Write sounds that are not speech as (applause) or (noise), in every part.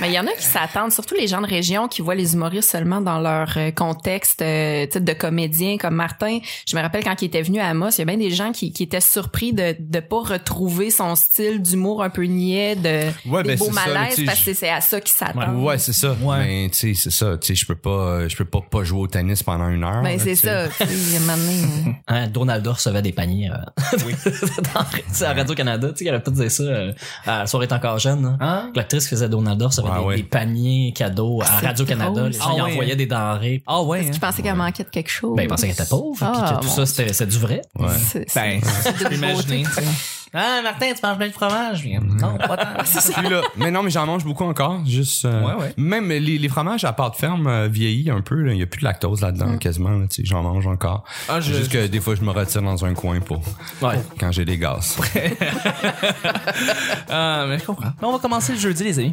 Mais il y en a qui s'attendent, surtout les gens de région qui voient les humoristes seulement dans leur euh, contexte euh, tu sais, de comédien comme Martin. Je me rappelle quand il était venu à Amos, il y a bien des gens qui, qui étaient surpris de de pas retrouver son style d'humour un peu niais, de Ouais, des ben, beaux ça, parce que c'est à ça qu'ils s'attendent. Ouais, c'est ça. Ouais. Mais tu sais, c'est ça. Tu sais, je peux pas, euh, je peux pas pas jouer au tennis pendant une heure. Ben c'est ça. donné, euh, (laughs) Hein, Donaldo recevait des paniers euh, (laughs) dans, sais, à Radio-Canada. Tu sais, il avait peut-être dire ça euh, la soirée est encore jeune. hein. Hein? L'actrice faisait Donaldo recevait Ah des, ouais. des paniers cadeaux à c'est Radio-Canada. Les gens Ah ouais, envoyaient hein. des denrées. Ah ouais. je hein? pensais qu'elle manquait de quelque chose. Ben, ils pensaient qu'elle était pauvre. puis Ah, que tout mon ça, c'était du vrai. Ouais. C'est- c'est- Ben, c'est (laughs) Ah, Martin, tu manges bien de fromage? Puis, Non, pas tant. (laughs) Puis là, mais non, mais j'en mange beaucoup encore. Juste, euh, Ouais, ouais. Même les, les fromages à pâte ferme euh, vieillis un peu. là. Il y a plus de lactose là-dedans Mm. quasiment. là, tu sais, j'en mange encore. Ah, je- Juste que des fois, je me retire dans un coin pour Ouais. quand j'ai des gaz. Ah, (laughs) mais je comprends. Mais on va commencer le jeudi, les amis.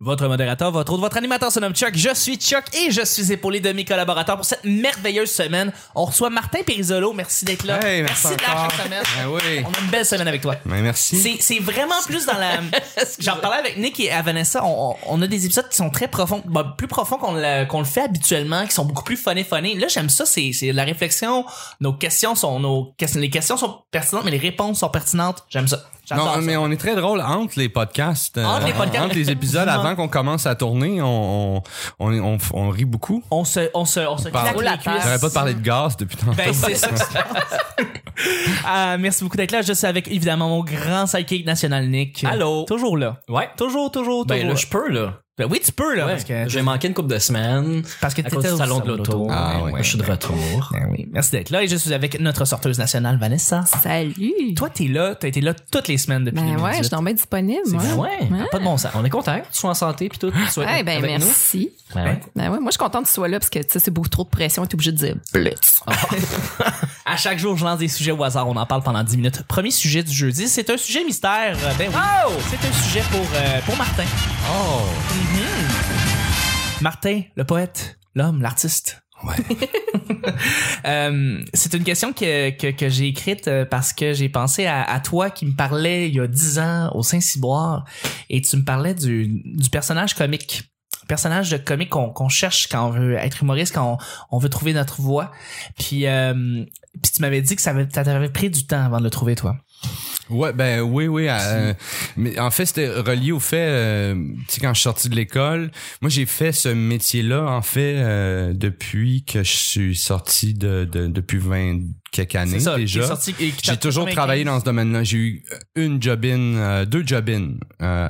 Votre modérateur, votre autre, votre animateur se nomme Chuck. Je suis Chuck et je suis épaulé de mes collaborateurs pour cette merveilleuse semaine. On reçoit Martin Périsolo. Merci d'être là. Hey, merci là encore. chaque semaine. Ben oui. On a une belle semaine avec toi. Ben, merci. C'est, c'est vraiment plus dans la. (laughs) J'en parlais avec Nick et à Vanessa. On, on- a des épisodes qui sont très profonds, bah, plus profonds qu'on le, qu'on le fait habituellement, qui sont beaucoup plus funny funny. Là, j'aime ça. C'est, c'est la réflexion. Nos questions sont, nos les questions sont pertinentes, mais les réponses sont pertinentes. J'aime ça. Non, ça. mais on est très drôle entre les podcasts. euh, Entre les podcasts. entre les épisodes, avant qu'on commence à tourner, on, on, on, on, on rit beaucoup. On se, on se, on se Parle- claque les cuisses. J'aurais pas parlé de gaz depuis tantôt. Ben, c'est ça. Ah, (laughs) merci beaucoup d'être là. Je suis avec évidemment mon grand sidekick national Nick. Allô? Toujours là. Ouais. Toujours, toujours, toujours. Ben là, je peux, là. Ben oui, tu peux là. Ouais. Parce que, J'ai manqué une couple de semaines. parce que À cause t'étais du au salon de l'auto. Ah, ouais. Moi, je suis de retour. Ben oui. Merci d'être là et je suis avec notre sorteuse nationale Vanessa. Salut. Toi, t'es là, t'as été là toutes les semaines depuis ben 2018. ouais, je suis disponible. C'est moi. vrai. Ouais, Ouais. pas de bon sens. On est content que tu sois en santé puis tout. que tu sois Ouais, ben avec nous. merci. Ben ouais. Ben ouais, moi je suis contente que tu sois là parce que tu sais c'est beaucoup trop de pression et t'es obligé de dire blitz. (laughs) À chaque jour, je lance des sujets au hasard. On en parle pendant 10 minutes. Premier sujet du jeudi, c'est un sujet mystère. Euh, Ben oui. C'est un sujet pour, euh, pour Martin. Oh! Martin, le poète, l'homme, l'artiste. Ouais. (laughs) Euh, c'est une question que, que, que j'ai écrite euh, parce que j'ai pensé à, à toi qui me parlais il y a 10 ans au Saint-Cyboire et tu me parlais du, du personnage comique. Personnage de comique qu'on cherche quand on veut être humoriste, quand on, veut trouver notre voix. Puis, euh, puis tu m'avais dit que ça t'avait pris du temps avant de le trouver, toi. Ouais, ben oui, oui. euh, mais en fait, c'était relié au fait, euh, tu sais, quand je suis sorti de l'école, moi j'ai fait ce métier-là, en fait, euh, depuis que je suis sorti de, de depuis 20 quelques années ça, déjà. J'ai toujours travaillé dans ce domaine-là. J'ai eu une job-in, euh, deux job-in. Euh,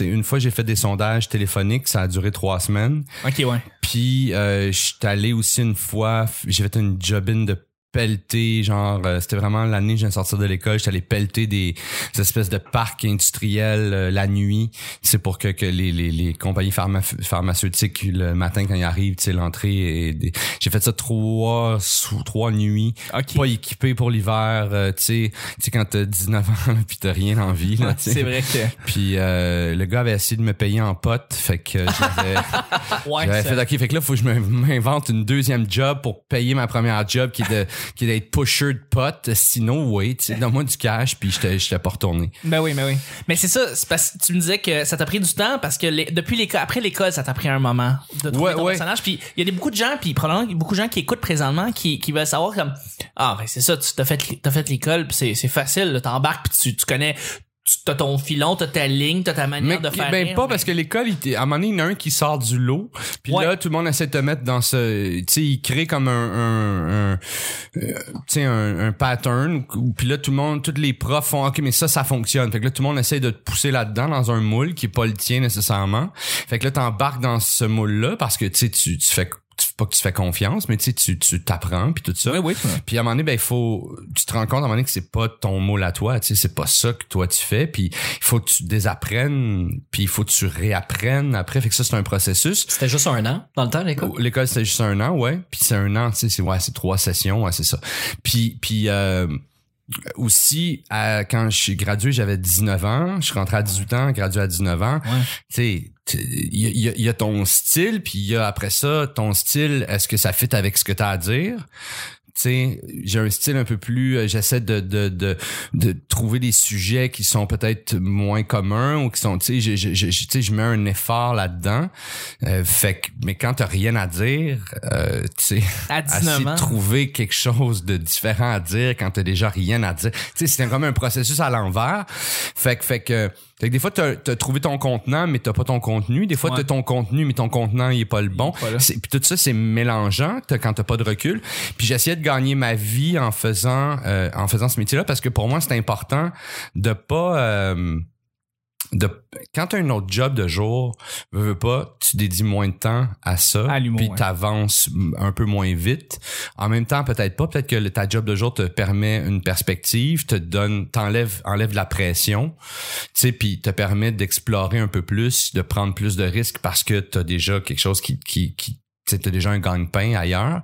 une fois, j'ai fait des sondages téléphoniques. Ça a duré trois semaines. Ok, ouais. Puis, euh, je suis allé aussi une fois, j'ai fait une job-in de pelleter, genre, euh, c'était vraiment l'année que je viens de sortir de l'école, j'étais allé pelleter des, des espèces de parcs industriels euh, la nuit. C'est pour que, que les, les, les compagnies pharma- pharmaceutiques, le matin quand ils arrivent, tu sais, l'entrée. et des- J'ai fait ça trois, sous trois nuits, Ok. pas équipé pour l'hiver, euh, tu sais, tu sais, quand t'as 19 ans (laughs) puis t'as rien en vie, là, sais. C'est vrai que. Puis euh, le gars avait essayé de me payer en potes, fait que j'avais (laughs) Ouais, fait OK, fait que là faut que je m'invente une deuxième job pour payer ma première job qui est de qui est d'être pusher de potes, sinon oui, tu sais, donne-moi du cash puis je t'ai je pas retourné. Ben oui, ben oui. Mais c'est ça, c'est parce que tu me disais que ça t'a pris du temps parce que les- depuis l'école, après l'école, ça t'a pris un moment de trouver Ouais, ton ouais. personnage. Puis il y a des, beaucoup de gens, puis probablement beaucoup de gens qui écoutent présentement qui, qui veulent savoir comme ah ben c'est ça, tu t'as fait t'as fait l'école, puis c'est c'est facile, t'embarques, puis tu, tu connais, t'as ton filon, t'as ta ligne, t'as ta manière Mais de faire. ben rire, pas mais- parce que l'école, à un moment donné, il y en a un qui sort du lot, puis Ouais. là tout le monde essaie de te mettre dans ce, tu sais, il crée comme un, un, un, euh, tu sais, un, un pattern, puis là tout le monde, tous les profs font, ok, mais ça, ça fonctionne. Fait que là tout le monde essaie de te pousser là-dedans dans un moule qui est pas le tien nécessairement. Fait que là t'embarques dans ce moule-là parce que tu sais, tu, tu fais pas que tu fais confiance, mais tu sais, tu tu t'apprends puis tout ça. Oui, oui. Puis à un moment donné, ben il faut, tu te rends compte à un moment donné que c'est pas ton moule à toi, tu sais, c'est pas ça que toi tu fais. Puis il faut que tu désapprennes, puis il faut que tu réapprennes après. Fait que ça c'est un processus. C'était juste un an dans le temps, l'école? L'école c'était juste un an, ouais. Puis c'est un an, tu sais, c'est ouais, c'est trois sessions, ouais, c'est ça. Puis puis euh, aussi à- quand je suis gradué, j'avais 19 ans, je suis rentré à 18 ans, gradué à 19 ans. Ouais. Tu sais, il y, y y a ton style, puis il y a après ça, ton style, est-ce que ça fit avec ce que tu as à dire? J'ai un style un peu plus, euh, j'essaie de, de, de, de trouver des sujets qui sont peut-être moins communs ou qui sont, tu sais, je, je, je, je- mets un effort là-dedans. Euh, fait que, mais quand t'as rien à dire, euh, tu sais, À (laughs) essayer 19 de trouver quelque chose de différent à dire quand t'as déjà rien à dire. Tu sais, c'est comme un processus à l'envers. Fait que, fait que, fait que des fois, t'as as trouvé ton contenant, mais t'as pas ton contenu. Des fois, Ouais. t'as ton contenu, mais ton contenant, il est pas le bon. Puis tout ça, c'est mélangeant t'as- quand t'as pas de recul. Puis j'essayais de gagner ma vie en faisant, euh, en faisant ce métier-là parce que pour moi, c'est important de pas... euh, de, quand tu as un autre job de jour, veux, veux pas, tu dédies moins de temps à ça, À puis ouais. t'avances un peu moins vite. En même temps, peut-être pas, peut-être que le- ta job de jour te permet une perspective, te donne, t'enlève, enlève la pression, tu sais, puis te permet d'explorer un peu plus, de prendre plus de risques parce que t'as déjà quelque chose qui, qui, qui tu déjà un gagne-pain ailleurs.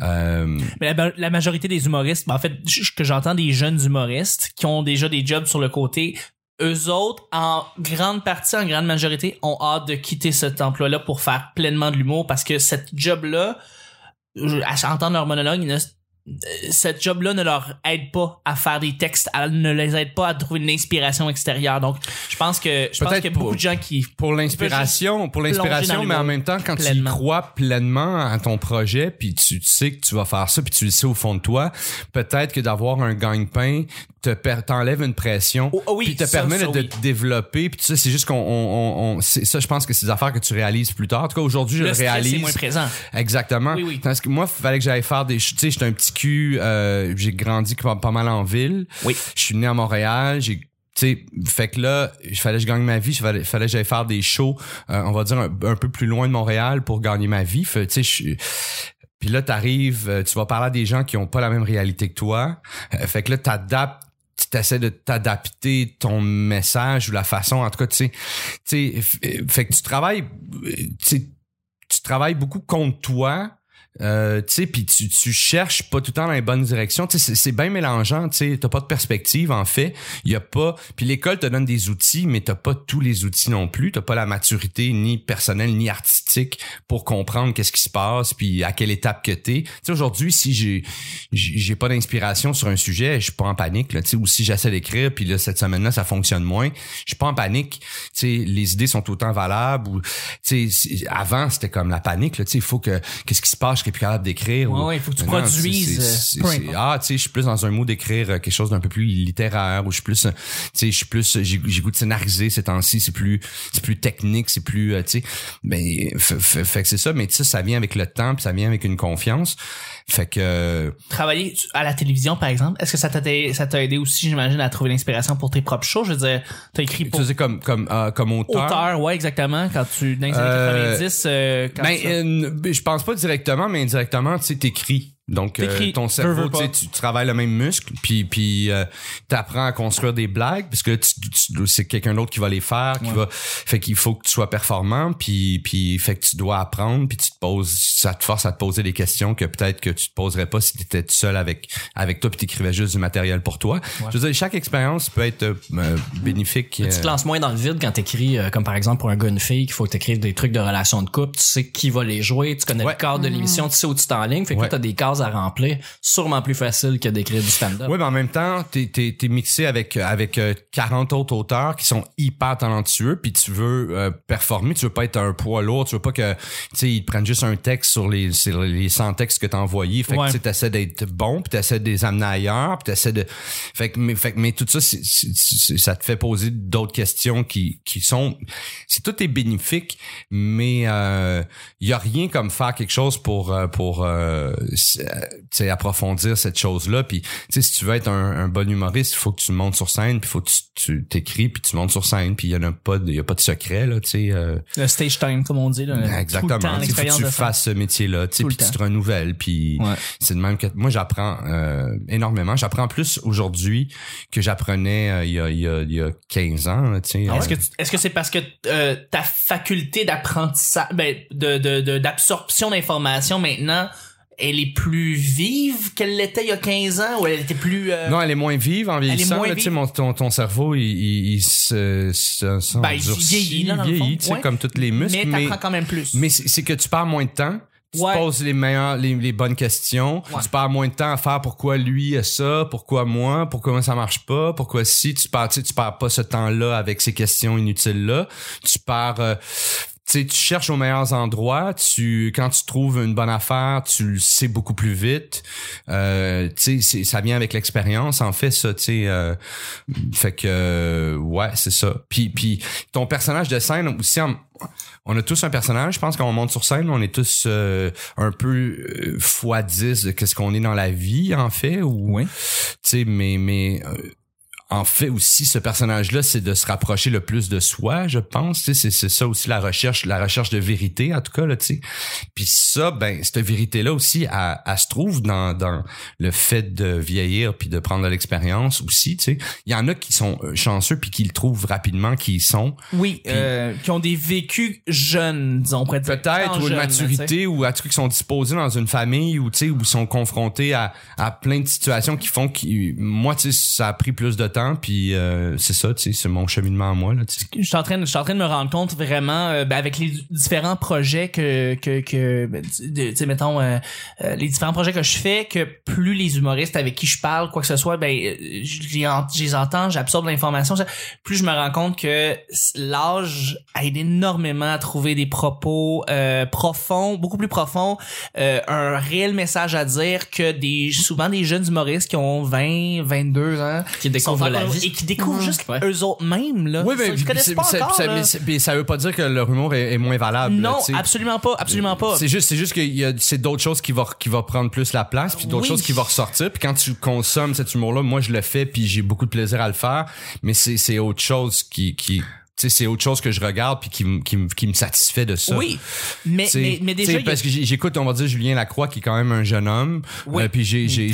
Euh, Mais la, la majorité des humoristes, ben, en fait, que j'entends des jeunes humoristes qui ont déjà des jobs sur le côté, eux autres, en grande partie, en grande majorité, ont hâte de quitter cet emploi-là pour faire pleinement de l'humour parce que cette job-là, à entendre leur monologue, ils cette job-là ne leur aide pas à faire des textes, elle ne les aide pas à trouver une inspiration extérieure. Donc, je pense que je pense qu'il y a beaucoup pour- de gens qui pour l'inspiration, pour l'inspiration, mais en même temps, quand tu y crois pleinement à ton projet, puis tu, tu sais que tu vas faire ça, puis tu le sais au fond de toi, peut-être que d'avoir un gagne-pain te t'enlève une pression, Oh, oh oui, puis te ça, permet ça, de, oui. te développer, puis tu sais, c'est juste qu'on, on, on, on- ça, je pense que c'est des affaires que tu réalises plus tard. En tout cas, aujourd'hui, je le le stress est réalise. moins présent. Exactement. Oui, oui. Parce que moi, fallait que j'aille faire des... Tu sais, j'étais un petit euh, j'ai grandi pas, pas mal en ville. Oui. Je suis né à Montréal, j'ai tu sais, fait que là, il fallait que je gagne ma vie, il fallait, fallait que j'aille faire des shows, euh, on va dire un, un peu plus loin de Montréal pour gagner ma vie. Fait, puis là, t'arrives, euh, tu vas parler à des gens qui ont pas la même réalité que toi. Euh, fait que là, t'adaptes tu essaies de t'adapter ton message ou la façon en tout cas tu sais fait que tu travailles tu travailles beaucoup contre toi euh, tu sais puis tu, tu cherches pas tout le temps dans les bonnes directions. Tu sais c'est- bien mélangeant tu sais. T'as pas de perspective en fait. Il y a pas puis l'école te donne des outils mais t'as pas tous les outils non plus. T'as pas la maturité ni personnelle ni artistique pour comprendre qu'est-ce qui se passe puis à quelle étape que t'es. Tu sais aujourd'hui si j'ai j'ai pas d'inspiration sur un sujet je suis pas en panique tu sais. Ou si j'essaie d'écrire puis là cette semaine là ça fonctionne moins je suis pas en panique. Tu sais les idées sont autant valables ou tu sais avant c'était comme la panique tu sais. Il faut que qu'est-ce qui se passe je serais plus capable d'écrire Ouais, ou- ouais, il faut que tu Maintenant, produises, c'est- euh, c'est- c'est- ah tu sais je suis plus dans un mot d'écrire euh, quelque chose d'un peu plus littéraire ou je suis plus euh, tu sais je suis plus j'ai j'ai goût de scénariser ces temps-ci c'est plus c'est plus technique c'est plus tu sais. Ben fait, fait- fait que c'est ça mais tu sais ça vient avec le temps puis ça vient avec une confiance fait que euh, travailler à la télévision, par exemple, est-ce que ça t'a aidé, ça t'a aidé aussi, j'imagine, à trouver l'inspiration pour tes propres shows? Je veux dire, t'as écrit tu pour sais comme comme euh, comme auteur, auteur, ouais, exactement, quand tu, dans les années Euh, 90, euh, quand ben, tu- je pense pas directement, mais indirectement, tu sais, t'écris. Donc, euh, ton cerveau, tu tu travailles le même muscle, puis puis euh, t'apprends à construire des blagues, parce que tu, tu- c'est quelqu'un d'autre qui va les faire, qui Ouais. va, fait qu'il faut que tu sois performant, puis puis fait que tu dois apprendre, puis tu te poses, ça te force à te poser des questions que peut-être que tu te poserais pas si t'étais tout seul avec avec toi, puis t'écrivais juste du matériel pour toi. Je veux dire, chaque expérience peut être euh, euh, bénéfique. Tu te euh, lances moins dans le vide quand t'écris, euh, comme par exemple pour un gars, une fille, qu'il faut que t'écrives des trucs de relations de couple, tu sais qui va les jouer, tu connais Ouais. le cadre de l'émission, tu sais où tu t'enlignes, fait que t'as des cases à remplir, sûrement plus facile que d'écrire du stand-up. Oui, mais en même temps, t'es t'es t'es mixé avec avec euh, 40 autres auteurs qui sont hyper talentueux, puis tu veux euh, performer, tu veux pas être un poids lourd, tu veux pas que tu sais ils prennent juste un texte sur les sur les 100 textes que t'as envoyés, fait Ouais. que tu t'essaies d'être bon, puis t'essaies de les amener ailleurs, puis t'essaies de fait que mais fait que mais tout ça ça te fait poser d'autres questions qui qui sont c'est tout est bénéfique, mais euh, il y a rien comme faire quelque chose pour euh, pour euh, euh, approfondir cette chose là puis si tu veux être un, un bon humoriste il faut que tu montes sur scène puis il faut que tu t'écris puis tu montes sur scène puis il y en a pas de- il y a pas de secret là tu sais euh, le stage time, comme on dit, là, exactement. sais, faut que tu de fasses ce métier là tu sais Tout le puis tu te renouvelles puis Ouais. c'est de même que moi j'apprends euh, énormément. J'apprends plus aujourd'hui que j'apprenais euh, il y a il y a il y a 15 ans là, Est-ce Euh, que est-ce que c'est parce que euh, ta faculté d'apprentissage, ben, de de- de- d'absorption d'informations maintenant elle est plus vive qu'elle l'était il y a 15 ans ou elle était plus euh, Non, elle est moins vive en vieillissant. là, tu sais, ton, ton cerveau, il, il, il se, se, se Ben, vieillit, là, dans le fond. Ouais. comme tous les muscles. mais Mais, t'apprends quand même plus. mais c'est que tu perds moins de temps. Tu Ouais. poses les meilleures, les, les bonnes questions. Ouais. Tu perds moins de temps à faire pourquoi lui a ça, pourquoi moi, pourquoi ça marche pas, pourquoi si tu perds, tu sais, tu perds pas ce temps-là avec ces questions inutiles-là. Tu perds, euh, tu sais, tu cherches aux meilleurs endroits. Tu, quand tu trouves une bonne affaire, tu le sais beaucoup plus vite. Euh, tu sais, c'est- ça vient avec l'expérience. En fait, ça, tu sais. euh, fait que, ouais, c'est ça. Puis, puis ton personnage de scène aussi. en- on a tous un personnage. Je pense quand on monte sur scène, on est tous euh, un peu euh, fois 10 de qu'est-ce qu'on est dans la vie, en fait. Ou, Oui. tu sais, mais, mais euh, en fait aussi, ce personnage-là, c'est de se rapprocher le plus de soi, je pense. Tu sais, c'est, c'est ça aussi la recherche, la recherche de vérité, en tout cas, là, tu sais. Puis ça, ben, cette vérité-là aussi, elle, elle se trouve dans, dans le fait de vieillir puis de prendre de l'expérience aussi, tu sais. Il y en a qui sont euh, chanceux puis qui le trouvent rapidement qui y sont. oui, euh, qui ont des vécus jeunes, disons. Peut-être, ou une maturité, ou à trucs qui sont disposés dans une famille, ou tu sais, ou sont confrontés à, à plein de situations qui font que moi, tu sais, ça a pris plus de temps, puis euh, c'est ça, tu sais, c'est mon cheminement à moi, là, tu sais. je suis en train de, je suis en train de me rendre compte vraiment euh, ben, avec les différents projets que que que ben, tu sais mettons euh, euh, les différents projets que je fais que plus les humoristes avec qui je parle quoi que ce soit ben euh, je les entends j'absorbe l'information plus je me rends compte que l'âge aide énormément à trouver des propos euh, profonds beaucoup plus profonds euh, un réel message à dire que des souvent des jeunes humoristes qui ont 20 22 ans Qui découvrent la vie. et qui découvrent juste Ouais. eux autres mêmes là Oui, mais Ils se connaissent c'est- pas encore, ça, là. mais ça veut pas dire que leur humour est, est moins valable. Non, absolument pas, absolument pas. C'est juste, c'est juste qu'il y a, c'est d'autres choses qui va, qui va prendre plus la place, puis d'autres Oui. choses qui vont ressortir. Puis quand tu consommes cet humour-là, moi je le fais, puis j'ai beaucoup de plaisir à le faire. Mais c'est, c'est autre chose qui, qui, c'est autre chose que je regarde puis qui, me- qui, me- qui me satisfait de ça. Oui, mais, mais, mais déjà, parce que j'écoute, on va dire Julien Lacroix qui est quand même un jeune homme. Oui. Euh, puis j'ai j'ai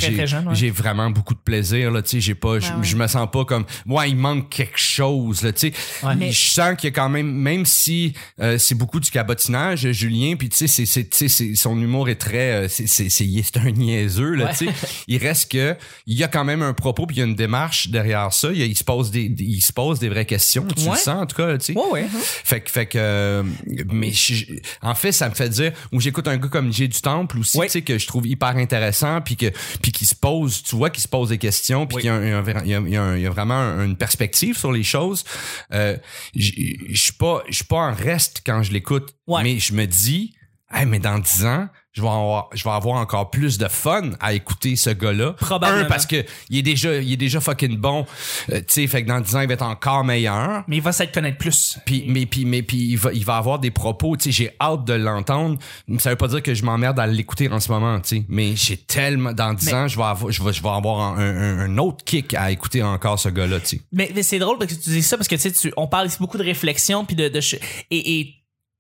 j'ai vraiment beaucoup de plaisir là. Tu sais, j'ai pas, je, Ouais, je me sens pas comme, ouais, il manque quelque chose là. Tu sais, Ouais. Mais je sens qu'il y a quand même, même si euh, c'est beaucoup du cabotinage, Julien, puis tu sais, c'est c'est tu sais, c'est- son humour est très, euh, c'est c'est c'est un niaiseux là. Ouais. Tu sais, il reste que il y a quand même un propos puis il y a une démarche derrière ça. Il, se pose des, il se pose des vraies questions. Tu le sens en tout cas, tu sais. Ouais, ouais. Fait que, fait que, euh, mais je- en fait, ça me fait dire, ou j'écoute un gars comme J du Temple aussi, Oui. tu sais, que je trouve hyper intéressant, puis que, puis qui se pose, tu vois, qui se pose des questions, puis Oui. qu'il y a, un- un- il y a, il y a un- il y a vraiment un- une perspective sur les choses. Euh, j- je suis pas, je suis pas en reste quand je l'écoute, Ouais. mais je me dis, hey, mais dans 10 ans, je vais avoir, je vais avoir encore plus de fun à écouter ce gars-là. Probablement. Un, parce que il est déjà, il est déjà fucking bon, euh, tu sais, fait que dans 10 ans, il va être encore meilleur. Mais il va s'être connaître plus. Puis, mais puis, mais puis, il va, il va avoir des propos. Tu sais, j'ai hâte de l'entendre. Ça veut pas dire que je m'emmerde à l'écouter en ce moment. Tu sais, mais j'ai tellement dans 10 Mais- ans, je vais avoir, je vais, je vais avoir un, un, un autre kick à écouter encore ce gars-là. Tu sais. Mais, mais c'est drôle parce que tu dis ça parce que tu sais, on parle ici beaucoup de réflexion puis de, de ch- et, et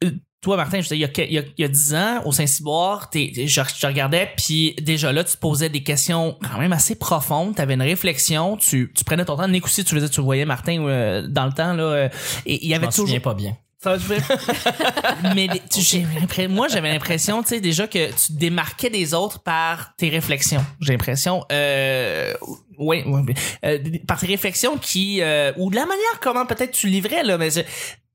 euh, toi Martin, je il y a, il y a, il y a 10 ans au Saint-Cyboire, je, je te regardais puis déjà là tu te posais des questions quand même assez profondes, tu avais une réflexion, tu, tu prenais ton temps, Nick aussi tu le disais, tu le voyais Martin euh, dans le temps là euh, et il y Je avait toujours souviens pas bien. Ça (laughs) mais tu- moi j'avais l'impression tu sais déjà que tu te démarquais des autres par tes réflexions j'ai l'impression euh, oui oui, euh, par tes réflexions qui euh, ou de la manière comment peut-être tu livrais là mais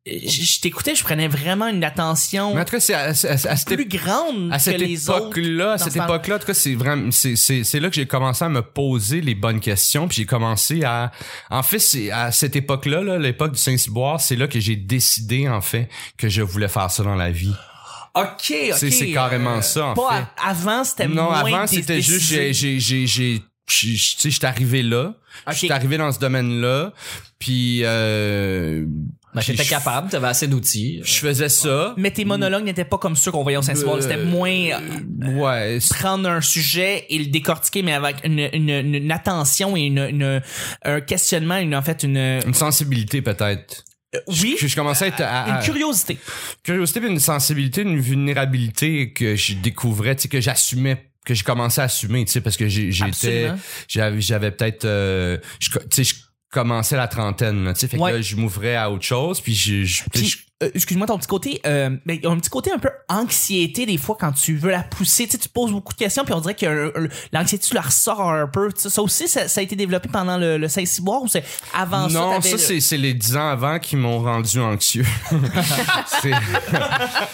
je, t'écoutais je prenais vraiment une attention Mais en tout cas, c'est à, à- à cette plus grande à cette que les autres époque-là, à cette époque-là, en tout cas, c'est vraiment, c'est, c'est, c'est là que j'ai commencé à me poser les bonnes questions, puis j'ai commencé à, en fait, c'est à cette époque-là, là, l'époque du Saint-Cyboire, c'est là que j'ai décidé, en fait, que je voulais faire ça dans la vie. ok ok C'est- c'est carrément ça, en pas fait. avant c'était Non, moins avant, dé- c'était juste, j'ai, j'ai, j'ai, j'ai, j'ai- tu sais, j'étais arrivé là, Ok. j'étais arrivé dans ce domaine-là, puis, euh, Ben, puis j'étais je- capable, t'avais assez d'outils. Je faisais ça. mais tes monologues n'étaient pas comme ceux qu'on voyait au Saint-Cyboire c'était Euh, moins euh, Ouais, prendre un sujet et le décortiquer mais avec une, une, une, attention et une, une un questionnement une en fait une une sensibilité peut-être. oui Je, je commençais à être à, une à- curiosité curiosité, puis une sensibilité, une vulnérabilité que je découvrais, tu sais, que j'assumais que j'ai commencé à assumer, tu sais, parce que j'étais, j'avais, j'avais peut-être, euh, tu sais, je commençais la trentaine, tu sais, fait Ouais. que là, je m'ouvrais à autre chose, puis je, je, Puis, je- excuse-moi, ton petit côté, euh, mais a un petit côté un peu anxiété des fois quand tu veux la pousser. Tu sais, tu poses beaucoup de questions, puis on dirait que euh, euh, l'anxiété, tu la ressors un peu. Tu sais, Ça aussi, ça, ça a été développé pendant le, le 16 ciboire ou c'est avant ça? Non, ça, le- c'est, les dix ans avant qui m'ont rendu anxieux. (laughs)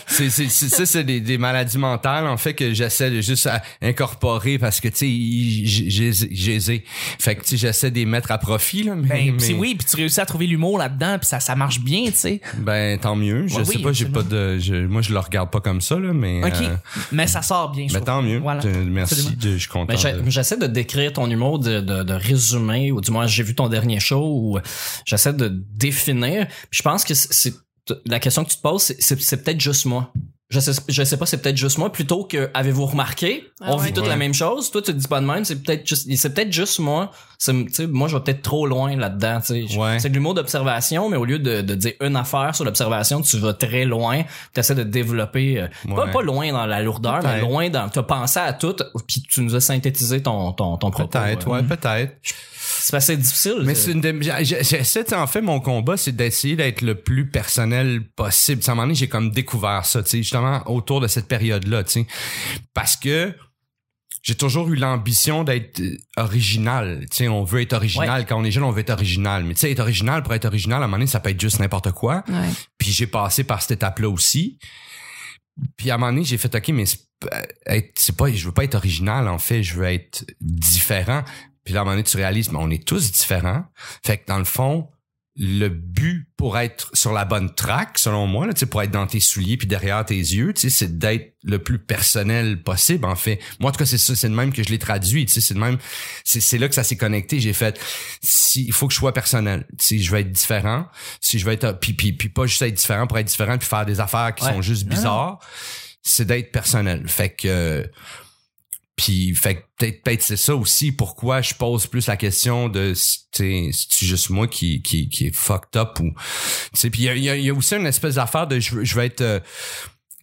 c'est, c'est, ça, des, des maladies mentales, en fait, que j'essaie de juste à incorporer parce que, tu sais, j'ai, fait que, tu sais, j'essaie de les mettre à profit, là, mais, Ben, mais- pis oui, puis tu réussis à trouver l'humour là-dedans, puis ça, ça marche bien, tu sais. ben, tant mieux. Je Ouais, sais oui, pas, j'ai pas de, je- moi, je le regarde pas comme ça, là, mais, OK. euh, mais ça sort bien, je trouve. tant mieux. Voilà. Euh, Merci, de- je suis content. Ben, de- j'essaie de décrire ton humour, de, de, de résumer, ou du moins j'ai vu ton dernier show, ou j'essaie de définir. Puis Je pense que c'est la question que tu te poses, c'est- c'est c'est peut-être juste moi. Je sais, je sais pas, c'est peut-être juste moi, plutôt que avez-vous remarqué, Ah on ouais. vit toute Ouais. la même chose. Toi, tu te dis pas de même, c'est peut-être juste, c'est peut-être juste moi. C'est, tu sais, moi, je vais peut-être trop loin là-dedans. tu sais. Ouais. C'est de l'humour d'observation, mais au lieu de, de dire une affaire sur l'observation, tu vas très loin. Tu essaies de développer, euh, pas, Ouais. pas loin dans la lourdeur, mais Peut-être. loin dans. Tu as pensé à tout, puis tu nous as synthétisé ton ton ton propos. Peut-être, euh. ouais, peut-être. C'est assez difficile. Mais c'est une j'essaie, tu sais, en fait, mon combat, c'est d'essayer d'être le plus personnel possible. À un moment donné, j'ai comme découvert ça, tu sais, justement, autour de cette période-là, tu sais. Parce que j'ai toujours eu l'ambition d'être euh, original. Tu sais, on veut être original. Quand on est jeune, on veut être original. Mais tu sais, être original pour être original, à un moment donné, ça peut être juste n'importe quoi. Ouais. Puis j'ai passé par cette étape-là aussi. Puis à un moment donné, j'ai fait OK, mais c'est c'est pas, je veux pas être original en fait, je veux être différent. Puis là, à un moment donné, tu réalises, mais on est tous différents. Fait que dans le fond, le but pour être sur la bonne track, selon moi, là, pour être dans tes souliers puis derrière tes yeux, c'est d'être le plus personnel possible. En fait, moi en tout cas, c'est ça, c'est de même que je l'ai traduit. Tu sais, c'est de même, c'est c'est là que ça s'est connecté. J'ai fait, si il faut que je sois personnel. Si je veux être différent, si je veux être, puis puis puis pas juste être différent pour être différent puis faire des affaires qui Ouais. sont juste bizarres, c'est d'être personnel. Fait que puis fait peut-être peut-être c'est ça aussi pourquoi je pose plus la question de si c'est juste moi qui qui qui est fucked up ou puis il y a, y a- aussi une espèce d'affaire de je je veux être euh,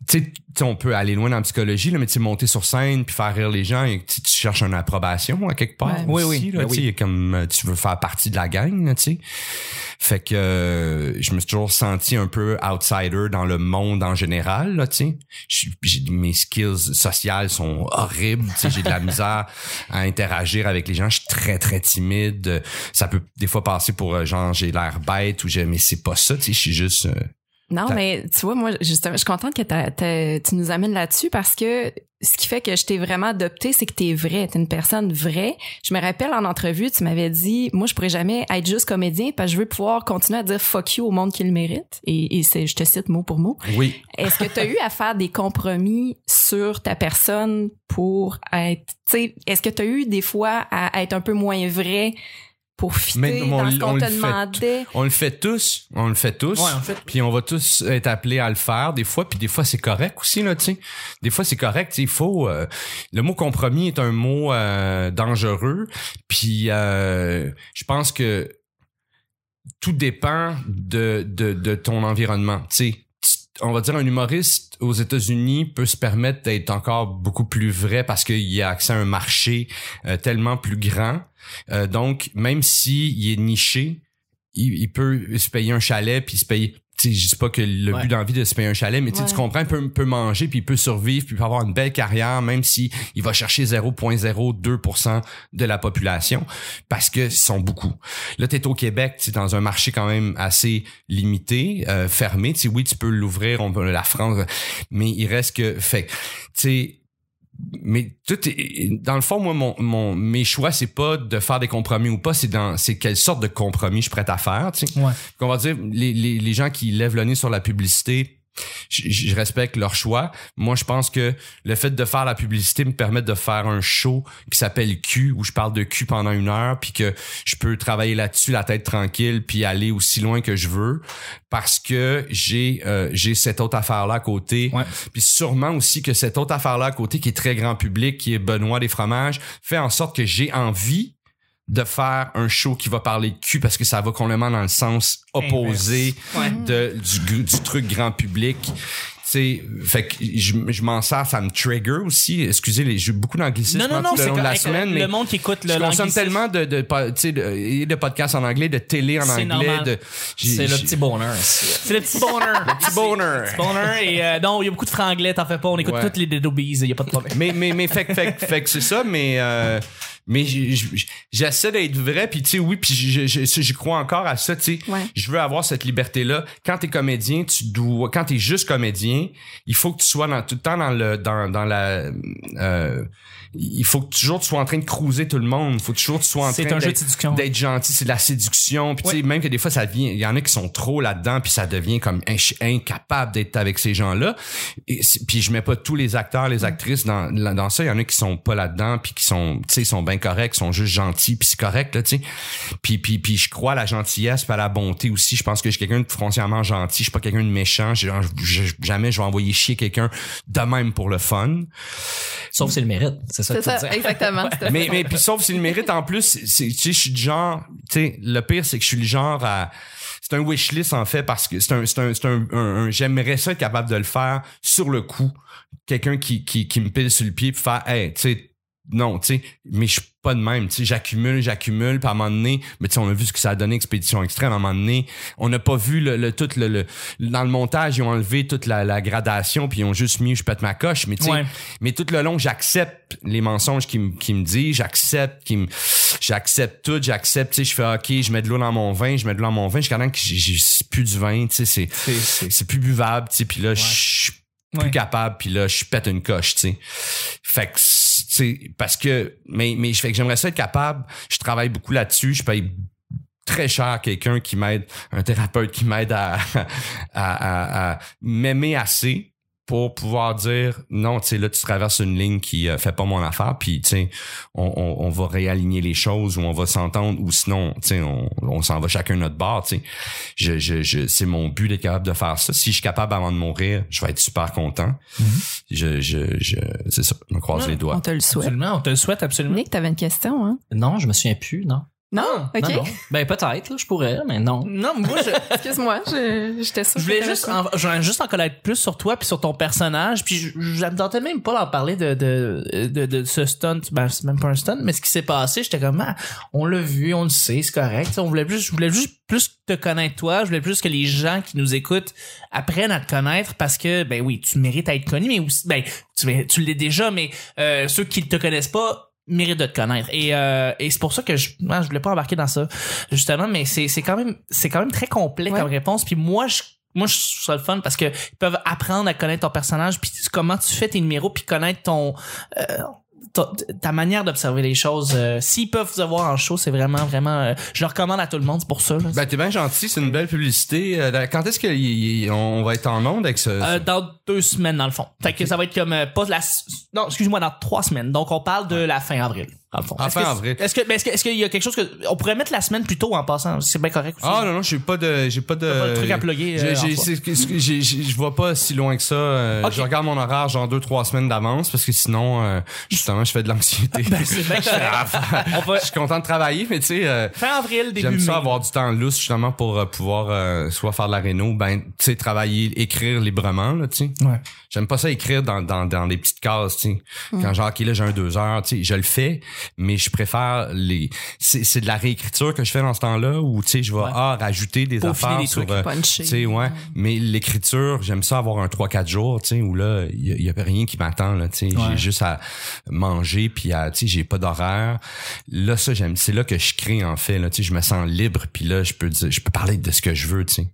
tu sais, tu sais, on peut aller loin dans la psychologie, là, mais tu sais, monter sur scène puis faire rire les gens, et tu cherches une approbation à quelque part. Ouais. aussi, Oui, oui, là, ben sais, comme euh, tu veux faire partie de la gang, là, tu sais. Fait que euh, je me suis toujours senti un peu outsider dans le monde en général, là, tu sais. Mes skills sociales sont horribles, tu sais, j'ai de la misère (laughs) à interagir avec les gens, je suis très très timide. Ça peut des fois passer pour euh, genre j'ai l'air bête ou j'ai mais c'est pas ça, tu sais, je suis juste euh, Non, mais tu vois, moi, justement, je suis contente que tu nous amènes là-dessus parce que ce qui fait que je t'ai vraiment adopté, c'est que t'es vrai, t'es une personne vraie. Je me rappelle en entrevue, tu m'avais dit, moi, je pourrais jamais être juste comédien parce que je veux pouvoir continuer à dire fuck you au monde qui le mérite. Et, et c'est, je te cite mot pour mot. oui. Est-ce que tu as eu à faire des compromis sur ta personne pour être, tu sais, est-ce que tu as eu des fois à être un peu moins vrai pour fitter Mais on- dans ce on qu'on le te fait demandait? On le fait tous, on le fait tous. Ouais, en fait. Puis on va tous être appelés à le faire des fois, puis des fois c'est correct aussi là, tu sais. Des fois c'est correct, tu sais, il faut euh, le mot compromis est un mot euh, dangereux, puis euh, je pense que tout dépend de de, de ton environnement, tu sais. On va dire un humoriste aux États-Unis peut se permettre d'être encore beaucoup plus vrai parce qu'il a accès à un marché euh, tellement plus grand. Euh, donc même si il est niché, il, peut se payer un chalet puis se payer sais, je dis pas que le Ouais. but d'envie de se payer un chalet, mais tu sais, Ouais. tu comprends, il peut, peut manger, puis il peut survivre, puis il peut avoir une belle carrière, même si il va chercher 0,02% de la population, parce que sont beaucoup. Là, t'es au Québec, tu dans un marché quand même assez limité, euh, fermé. Tu oui, tu peux l'ouvrir, on peut la France, mais il reste que, fait, tu sais, mais tout est, dans le fond moi mon, mon mes choix c'est pas de faire des compromis ou pas c'est dans c'est quelle sorte de compromis je suis prêt à faire tu sais Ouais. qu'on va dire les, les, les gens qui lèvent le nez sur la publicité je, je respecte leur choix. Moi, je pense que le fait de faire la publicité me permet de faire un show qui s'appelle Q, où je parle de Q pendant une heure, puis que je peux travailler là-dessus la tête tranquille, puis aller aussi loin que je veux, parce que j'ai euh, j'ai cette autre affaire-là à côté. Ouais. Puis sûrement aussi que cette autre affaire-là à côté, qui est très grand public, qui est Benoît des fromages, fait en sorte que j'ai envie de faire un show qui va parler de cul parce que ça va complètement dans le sens opposé Ouais. de, du, du truc grand public. Tu c'est fait que je, je m'en sers ça me trigger aussi excusez les j'ai beaucoup d'anglicisme Non, non, non, tout le c'est long de la correct. semaine mais Le monde qui écoute le je consomme tellement de de, po- tu sais, de, de podcasts en anglais de télé en C'est anglais normal. de j'ai- C'est le petit bonheur. C'est le petit bonheur. le petit bonheur. Petit bonheur. Et euh, non, il y a beaucoup de franglais, t'en fais pas. On écoute Ouais. toutes les Dedobies, il y a pas de problème. mais mais mais fait que- fait que- fait que c'est ça mais euh, mais j'essaie d'être vrai puis tu sais oui puis je- je- je- j'y crois encore à ça tu sais Ouais. je veux avoir cette liberté là quand t'es comédien tu dois quand t'es juste comédien il faut que tu sois dans tout le temps dans le dans dans la euh, il faut que toujours tu sois en train de cruiser tout le monde. Il faut toujours que tu sois en C'est train un jeu de d'être- gentil. C'est de la séduction. Puis tu sais même que des fois ça devient il y en a qui sont trop là-dedans puis ça devient comme incapable d'être avec ces gens-là. Puis je mets pas tous les acteurs les actrices dans dans ça. Il y en a qui sont pas là-dedans puis qui sont tu sais sont bien corrects sont juste gentils puis c'est correct là tu sais. Puis puis puis je crois à la gentillesse puis à la bonté aussi. Je pense que je suis quelqu'un de foncièrement gentil. Je suis pas quelqu'un de méchant. Je, je- jamais je vais envoyer chier quelqu'un de même pour le fun. Sauf c'est le mérite. C'est ça que dire. exactement. mais mais puis sauf s'il le mérite en plus c'est c'est- tu sais je suis du genre tu sais le pire c'est que je suis le genre à c'est un wish list en fait parce que c'est un c'est un c'est un, un- un- j'aimerais ça être capable de le faire sur le coup quelqu'un qui qui qui me pile sur le pied puis faire hey tu sais non, tu sais, mais je suis pas de même, tu sais, j'accumule, j'accumule, puis à un moment donné, mais tu sais, on a vu ce que ça a donné Expédition Extrême, à un moment donné, on n'a pas vu le, le tout le, le- dans le montage, ils ont enlevé toute la, la gradation, puis ils ont juste mis je pète ma coche, mais tu sais, Ouais. mais tout le long, j'accepte les mensonges qu'il me dit, j'accepte qu'il me j'accepte tout, j'accepte, tu sais, je fais OK, je mets de l'eau dans mon vin, je mets de l'eau dans mon vin, jusqu'à temps que j'ai c'est plus du vin, tu sais, c'est C'est- plus buvable, tu sais, puis là je suis plus Ouais. capable, puis là je pète une coche, tu sais. Fait que sais parce que mais mais je fais j'aimerais ça être capable, je travaille beaucoup là-dessus, je paye très cher quelqu'un qui m'aide, un thérapeute qui m'aide à, (laughs) à, à, à m'aimer assez pour pouvoir dire non, tu sais, là, tu traverses une ligne qui euh, fait pas mon affaire, puis tu sais, on, on, on va réaligner les choses ou on va s'entendre ou sinon, tu sais, on, on s'en va chacun notre bord, tu sais. Je, je, je, c'est mon but d'être capable de faire ça. Si je suis capable avant de mourir, je vais être super content. Je, je, je, c'est ça, je me croise Ouais, les doigts. On te le souhaite. Absolument, on te le souhaite absolument. Nick, t'avais une question, hein? Non, je me souviens plus, non. Non? OK. Non, non. Ben peut-être, là, je pourrais, mais non. Non, moi, je, (laughs) Excuse-moi, je- j'étais sûre je voulais juste en, je voulais juste en connaître plus sur toi puis sur ton personnage puis je, je me tentais même pas d'en parler de, de, de, de ce stunt ben c'est même pas un stunt mais ce qui s'est passé j'étais comme ah, on l'a vu on le sait c'est correct on voulait plus je voulais juste plus te connaître toi je voulais plus que les gens qui nous écoutent apprennent à te connaître parce que ben oui tu mérites à être connu mais aussi ben tu, tu l'es déjà mais euh, ceux qui te connaissent pas méritent de te connaître et, euh, et c'est pour ça que je moi, je voulais pas embarquer dans ça justement mais c'est c'est quand même c'est quand même très complet Ouais. comme réponse puis moi je moi je trouve ça le fun parce que ils peuvent apprendre à connaître ton personnage puis comment tu fais tes numéros puis connaître ton euh, ta, ta manière d'observer les choses euh, s'ils peuvent vous avoir en show c'est vraiment vraiment euh, je le recommande à tout le monde c'est pour ça là. Ben, t'es bien gentil, c'est une belle publicité. Euh, quand est-ce qu'on va être en onde avec ce... Euh, dans deux semaines dans le fond. Fait que ça va être comme euh, pas la non excuse-moi dans trois semaines. Donc on parle de la fin avril dans le fond Ah, que- avril. est-ce que est-ce que est-ce qu'il y a quelque chose que on pourrait mettre la semaine plus tôt en passant c'est bien correct aussi Ah non non, j'ai pas de j'ai pas de pas de truc à plugger, euh, J'ai- en j'ai- soi. c'est- c'est- j'ai- j'ai- je vois pas si loin que ça. euh. Je regarde mon horaire genre deux trois semaines d'avance parce que sinon euh, justement je fais de l'anxiété. (laughs) Ben, c'est bien (laughs) correct. on va je suis content de travailler mais tu sais fin avril début J'aime mai ça avoir du temps lousse justement pour pouvoir soit faire de la réno, ben tu sais travailler, écrire librement là, tu sais. Ouais. J'aime pas ça écrire dans dans dans des petites cases, tu sais. Quand genre OK là j'ai un deux heures, tu sais, je le fais, mais je préfère les c'est c'est de la réécriture que je fais dans ce temps-là où tu sais je vais Ouais. ah, rajouter des Peaufiner affaires des sur euh, tu sais ouais, mais l'écriture, j'aime ça avoir un 3 4 jours, tu sais où là il y, y a rien qui m'attend là, tu sais, Ouais. j'ai juste à manger puis à tu sais j'ai pas d'horaire. Là ça j'aime c'est là que je crée en fait là, tu sais je me sens libre puis là je peux dire je peux parler de ce que je veux, tu sais.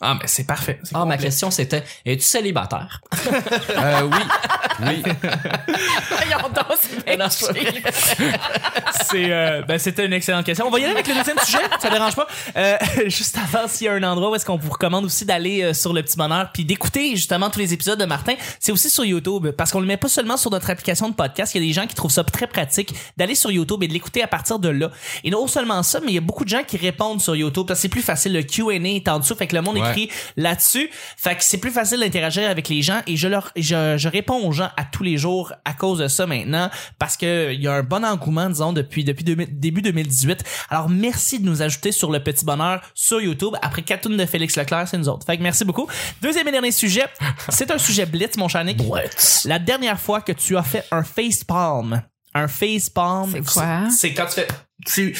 Ah mais c'est parfait Ah, ma question c'était, es-tu célibataire? (laughs) Euh, oui. Oui. (laughs) C'est euh, ben c'était une excellente question. On va y aller avec le deuxième sujet, ça dérange pas. Euh, (laughs) juste avant, s'il y a un endroit où est-ce qu'on vous recommande aussi d'aller euh, sur le petit bonheur puis d'écouter justement tous les épisodes de Martin, c'est aussi sur YouTube parce qu'on le met pas seulement sur notre application de podcast. Il y a des gens qui trouvent ça très pratique d'aller sur YouTube et de l'écouter à partir de là. Et non seulement ça, mais il y a beaucoup de gens qui répondent sur YouTube parce que c'est plus facile. Le Q&A est en dessous, fait que le monde Ouais. Écrit là-dessus. Fait que c'est plus facile d'interagir avec les gens et je leur, je, je réponds aux gens à tous les jours à cause de ça maintenant parce que il y a un bon engouement, disons, depuis, depuis 2000 début 2018. Alors, merci de nous ajouter sur le petit bonheur sur YouTube. Après quatre tunes de Félix Leclerc, c'est nous autres. Fait que merci beaucoup. Deuxième et dernier sujet. C'est un sujet blitz, mon cher Nick. La dernière fois que tu as fait un face palm. Un face palm. C'est quoi? C'est quand tu fais, tu,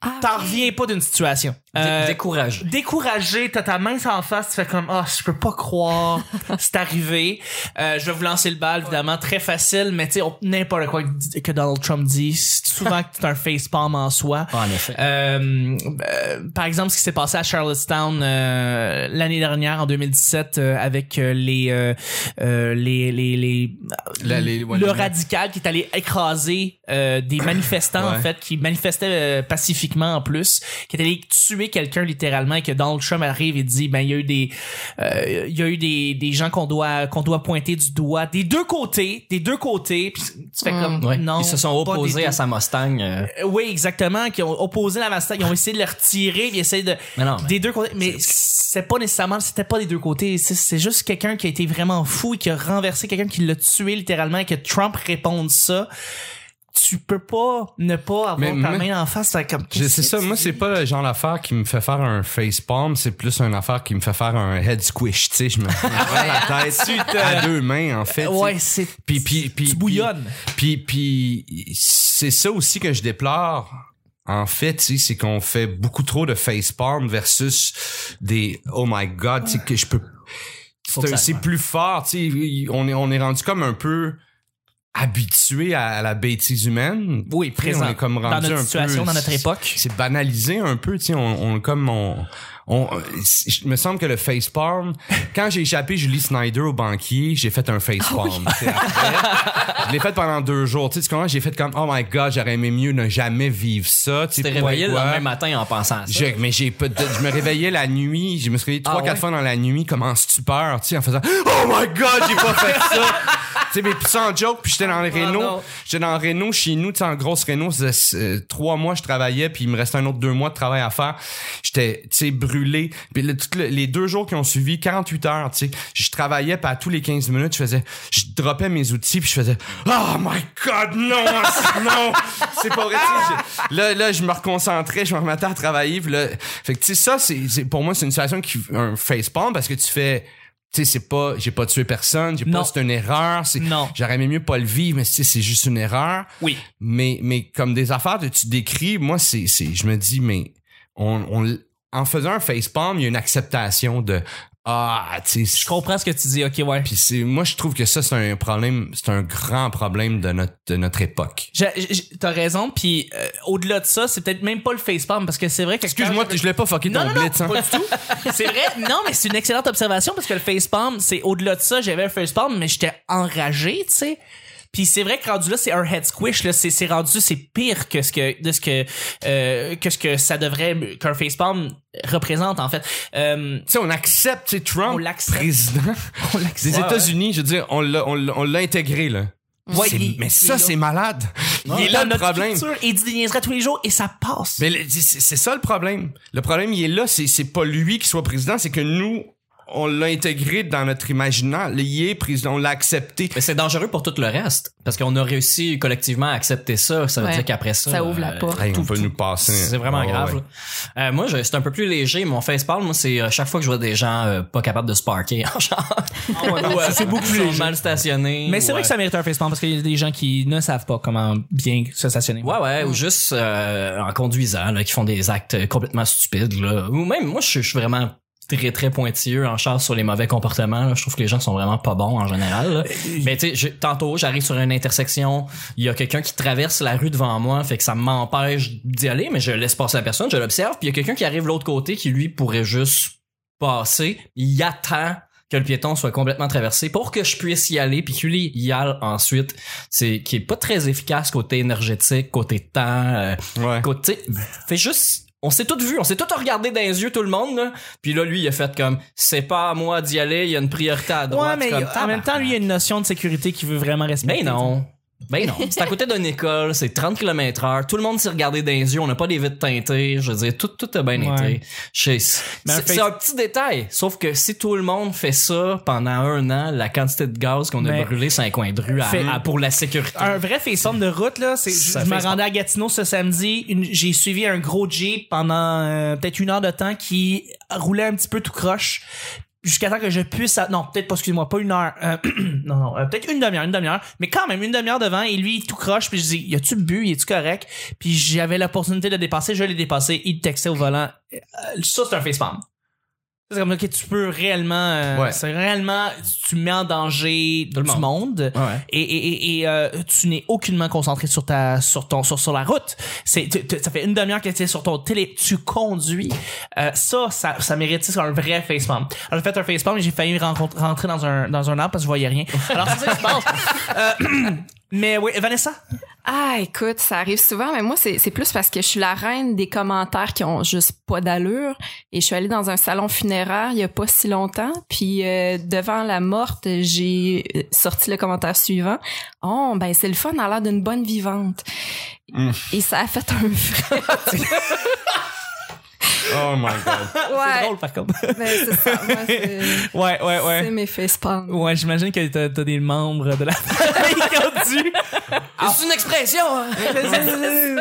Ah, t'en reviens pas d'une situation. Euh, Découragé. découragé, t'as ta main en face, tu fais comme ah je peux pas croire, (laughs) c'est arrivé. Euh, je vais vous lancer le bal évidemment très facile, mais tu sais n'importe quoi que Donald Trump dit, c'est souvent que c'est un facepalm en soi. En effet. Euh, euh, par exemple, ce qui s'est passé à Charlottetown euh, l'année dernière en 2017 euh, avec les, les les les La- les- ouais, le les- radical qui est allé écraser euh, des manifestants en fait qui manifestaient pacifiquement en plus qui est allé tuer quelqu'un littéralement et que Donald Trump arrive et dit ben il y a eu des euh, il y a eu des, des gens qu'on doit qu'on doit pointer du doigt des deux côtés des deux côtés puis tu fais comme Ouais. non Ils se sont opposés à sa Mustang. euh, Euh, oui exactement qui ont opposé la Mustang ils ont essayé de le retirer ils essayaient de Mais non, mais- des deux côtés mais c'est pas nécessairement c'était pas des deux côtés c'est c'est juste quelqu'un qui a été vraiment fou et qui a renversé quelqu'un qui l'a tué littéralement et que Trump réponde ça tu peux pas ne pas avoir Mais ta main en face c'est comme C'est ça, moi c'est pas le genre d'affaire qui me fait faire un face palm, c'est plus une affaire qui me fait faire un head squish, tu sais, je me (laughs) prends la tête à deux mains en fait. ouais c'est Puis puis puis tu bouillonnes Puis puis c'est ça aussi que je déplore. En fait, c'est qu'on fait beaucoup trop de face palm versus des oh my god, tu que je peux c'est plus fort, tu sais, on est on est rendu comme un peu habitué à, la bêtise humaine. oui présent on est comme dans rendu notre un situation peu- dans notre époque c'est banalisé un peu, tu sais, on, on comme on, on, il me semble que le face palm, (laughs) quand j'ai échappé Julie Snyder au banquier, j'ai fait un face palm. tu sais, après. je l'ai fait pendant deux jours, tu sais, comprends? J'ai fait comme, oh my god, j'aurais aimé mieux ne jamais vivre ça, tu sais, Tu t'es réveillé le lendemain matin en pensant à ça. J'ai- mais j'ai je me réveillais la nuit, je me suis réveillé trois Ah quatre ouais? fois dans la nuit comme en stupeur, tu sais en faisant oh my god, j'ai pas fait ça. (laughs) sais mais puis sans joke, puis j'étais dans le Renault, non. j'étais dans le Renault chez nous, tu sais en grosse Renault, euh, trois mois je travaillais puis il me restait un autre deux mois de travail à faire. J'étais tu sais brûlé. Puis le- le- les deux jours qui ont suivi 48 heures, tu sais, je travaillais pas à tous les 15 minutes, je faisais je droppais mes outils puis je faisais oh my god, non, non, c'est pas vrai. je- là là je me reconcentrais, je me remettais à travailler puis là fait que tu sais ça c'est- pour moi c'est une situation qui un facepalm parce que tu fais tu sais c'est pas j'ai pas tué personne, j'ai pas c'est une erreur, c'est Non. j'aurais aimé mieux pas le vivre mais c'est juste une erreur. oui Mais mais comme des affaires que tu décris, moi c'est c'est je me dis mais on, on en faisant un facepalm, il y a une acceptation de ah, tu sais je comprends ce que tu dis ok ouais puis c'est moi je trouve que ça c'est un problème, c'est un grand problème de notre de notre époque. T'as raison, puis euh, au-delà de ça, c'est peut-être même pas le facepalm parce que c'est vrai que Excuse-moi, quand je l'ai pas fucké Non, ton non, non, blitz hein. pas du tout. (laughs) C'est vrai. Non, mais c'est une excellente observation parce que le facepalm, c'est au-delà de ça, j'avais un facepalm, mais j'étais enragé, tu sais. Puis c'est vrai que rendu là, c'est un head squish là, c'est c'est rendu c'est pire que ce que de ce que euh, que ce que ça devrait qu'un facepalm représente en fait. Euh, Tu sais, on accepte, tu Trump, On l'accepte. président (laughs) on l'accepte. des Ouais, États-Unis, je veux dire, on l'a, on l'a, on l'a intégré, là. Ouais, C'est- il- mais ça, c'est malade. Il est là le problème. culture, il dit des tous les jours et ça passe. Mais le- c'est c'est ça le problème. Le problème, il est là. C'est c'est pas lui qui soit président, c'est que nous, on l'a intégré dans notre imaginaire. Il est président, on l'a accepté. Mais c'est dangereux pour tout le reste. Parce qu'on a réussi collectivement à accepter ça. Ça veut Ouais. dire qu'après ça. Ça ouvre la porte. Hey, on tout- peut tout- nous passer. C'est vraiment Ouais, grave. ouais. Euh, moi, je- c'est un peu plus léger. Mon facepalm, moi, c'est euh, chaque fois que je vois des gens euh, pas capables de se parker (laughs) en genre. ça, c'est beaucoup plus (laughs) Ils sont léger. mal stationnés. Mais c'est vrai que euh, ça mérite un facepalm parce qu'il y a des gens qui ne savent pas comment bien se stationner. Ouais, ouais, ou juste euh, en conduisant, là, qui font des actes complètement stupides. Là. Ou même, moi, je suis vraiment très, très pointilleux en charge sur les mauvais comportements. là. Je trouve que les gens sont vraiment pas bons en général. là. Mais tu sais, tantôt, j'arrive sur une intersection, il y a quelqu'un qui traverse la rue devant moi, fait que ça m'empêche d'y aller, mais je laisse passer la personne, je l'observe, puis il y a quelqu'un qui arrive de l'autre côté qui, lui, pourrait juste passer. Il attend que le piéton soit complètement traversé pour que je puisse y aller puis que lui y aille ensuite c'est qui est pas très efficace côté énergétique côté temps euh, Ouais. côté fait juste on s'est tout vu, on s'est tout regardé dans les yeux tout le monde là. Puis là lui il a fait comme c'est pas à moi d'y aller, il y a une priorité à Ouais, droite mais comme, en même temps, lui, il y a une notion de sécurité qu'il veut vraiment respecter. mais non. Ben non, c'est à côté d'une école, c'est 30 km heure, tout le monde s'est regardé dans les yeux, on n'a pas des vitres teintées, je veux dire, tout, tout a bien Ouais. été. C'est face- un petit détail, sauf que si tout le monde fait ça pendant un an, la quantité de gaz qu'on a brûlé sur un coin de rue à- Fait- à- pour la sécurité. Un vrai FaceTime de route, là, c'est, je me rendais à Gatineau ce samedi, j'ai suivi un gros Jeep pendant euh, peut-être une heure de temps qui roulait un petit peu tout croche jusqu'à temps que je puisse non peut-être pas excuse-moi pas une heure euh, (clears throat) non non euh, peut-être une demi-heure une demi-heure mais quand même une demi-heure devant et lui il tout croche puis je dis y a-tu bu y est-tu correct puis j'avais l'opportunité de le dépasser je l'ai dépassé il textait au volant Euh, ça c'est un facepalm c'est comme que tu peux réellement euh, Ouais. c'est réellement tu mets en danger Tout le du monde. Ouais. et, et, et, et, euh, tu n'es aucunement concentré sur ta sur ton sur, sur la route. C'est ça fait une demi-heure que tu es sur ton télé. Tu conduis. Euh, ça ça ça mérite un vrai facepalm. Alors j'ai fait un facepalm et j'ai failli rencontrer- rentrer dans un dans un arbre parce que je voyais rien. Alors c'est ça qui se passe. Euh, (clears throat) mais oui Vanessa? Ah, écoute, ça arrive souvent, mais moi, c'est c'est plus parce que je suis la reine des commentaires qui ont juste pas d'allure. Et je suis allée dans un salon funéraire il y a pas si longtemps, puis euh, devant la morte, j'ai euh, sorti le commentaire suivant. Oh, ben c'est le fun, a l'air d'une bonne vivante. Mm. Et ça a fait un vrai... (laughs) Oh my god. (laughs) c'est Ouais, drôle par contre ben, c'est ça. Moi, (laughs) c'est ouais ouais c'est ouais mes facepalms. ouais j'imagine que t'as t'as des membres de la (laughs) famille qui ont dû C'est une expression, hein?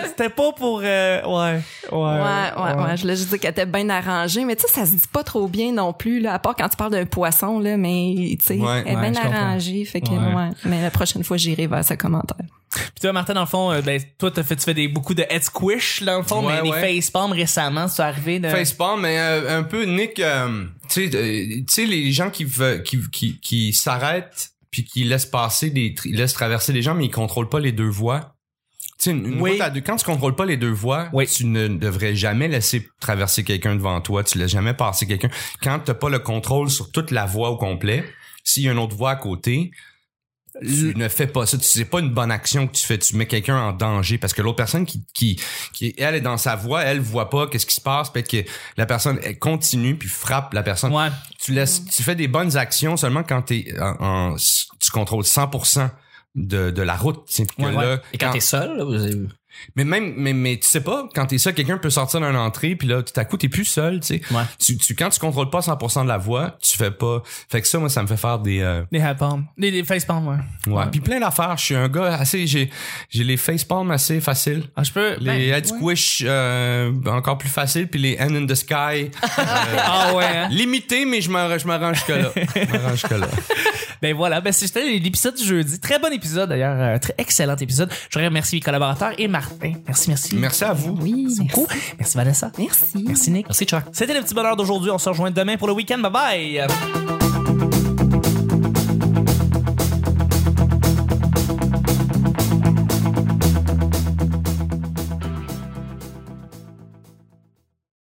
C'était pas pour. euh, ouais, ouais. Ouais, ouais, ouais. Je voulais juste dire qu'elle était bien arrangée, mais tu sais, ça se dit pas trop bien non plus, là, à part quand tu parles d'un poisson, là, mais tu sais, Ouais. elle est Ouais, bien arrangée, fait que, Ouais. ouais. Mais la prochaine fois, j'irai vers ce commentaire. Puis toi, Martin, dans le fond, euh, ben, toi, fait, tu fais des, beaucoup de head squish, dans le fond, Ouais, mais ouais. des facepalms récemment, c'est arrivé de. Facepalm, mais euh, un peu Nick, euh, tu sais, les gens qui qui qui, qui s'arrêtent puis qui laissent passer des laissent traverser les gens mais ils contrôlent pas les deux voies. Tu sais, une, Oui. quand tu contrôles pas les deux voies, Oui. tu ne devrais jamais laisser traverser quelqu'un devant toi, tu laisses jamais passer quelqu'un. Quand t'as pas le contrôle sur toute la voie au complet, s'il y a une autre voie à côté, tu ne fais pas ça. Tu c'est pas une bonne action que tu fais. Tu mets quelqu'un en danger parce que l'autre personne qui, qui, qui, elle est dans sa voie, elle voit pas qu'est-ce qui se passe. Peut-être que la personne elle continue puis frappe la personne. Ouais. Tu laisses, tu fais des bonnes actions seulement quand t'es en, en- tu contrôles 100% de, de la route. Ouais, ouais. là, Et quand, t'es seul, là, vous- mais même, mais, mais tu sais pas, quand t'es seul, quelqu'un peut sortir d'une entrée, puis là, tout à coup, t'es plus seul, tu sais. Ouais. Tu, tu, quand tu contrôles pas 100% de la voie, tu fais pas. Fait que ça, moi, ça me fait faire des, euh, Des headpalms. Des, des facepalms, ouais. ouais. Puis plein d'affaires. Je suis un gars assez, j'ai, j'ai les facepalms assez faciles. Ah, je peux? Les ben, head ouais. squish, euh, encore plus faciles, puis les hand in the sky. (laughs) Ah, ouais, hein? Limité, mais je me, je rends jusque là. (laughs) Je rends jusque là. Ben voilà, ben c'était l'épisode du jeudi. Très bon épisode d'ailleurs, euh, très excellent épisode. Je voudrais remercier mes collaborateurs et Martin. Merci, merci. Merci à vous. Oui, Merci merci. beaucoup. Merci Vanessa. Merci. Merci Nick. Merci, Chuck. C'était le petit bonheur d'aujourd'hui. On se rejoint demain pour le week-end. Bye bye.